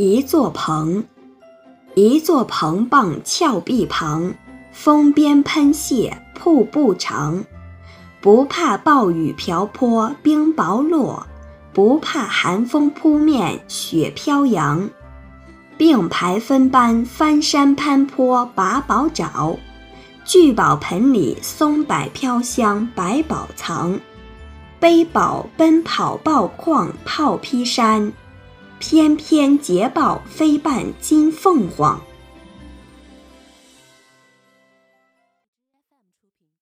一座棚，一座棚傍峭壁旁，峰边喷泻瀑布长。不怕暴雨瓢泼冰雹落，不怕寒风扑面雪飘扬。并排分班翻山攀坡把宝找，聚宝盆里松柏飘香百宝藏。背宝奔跑抱矿炮劈山。翩翩捷豹飞伴金凤凰。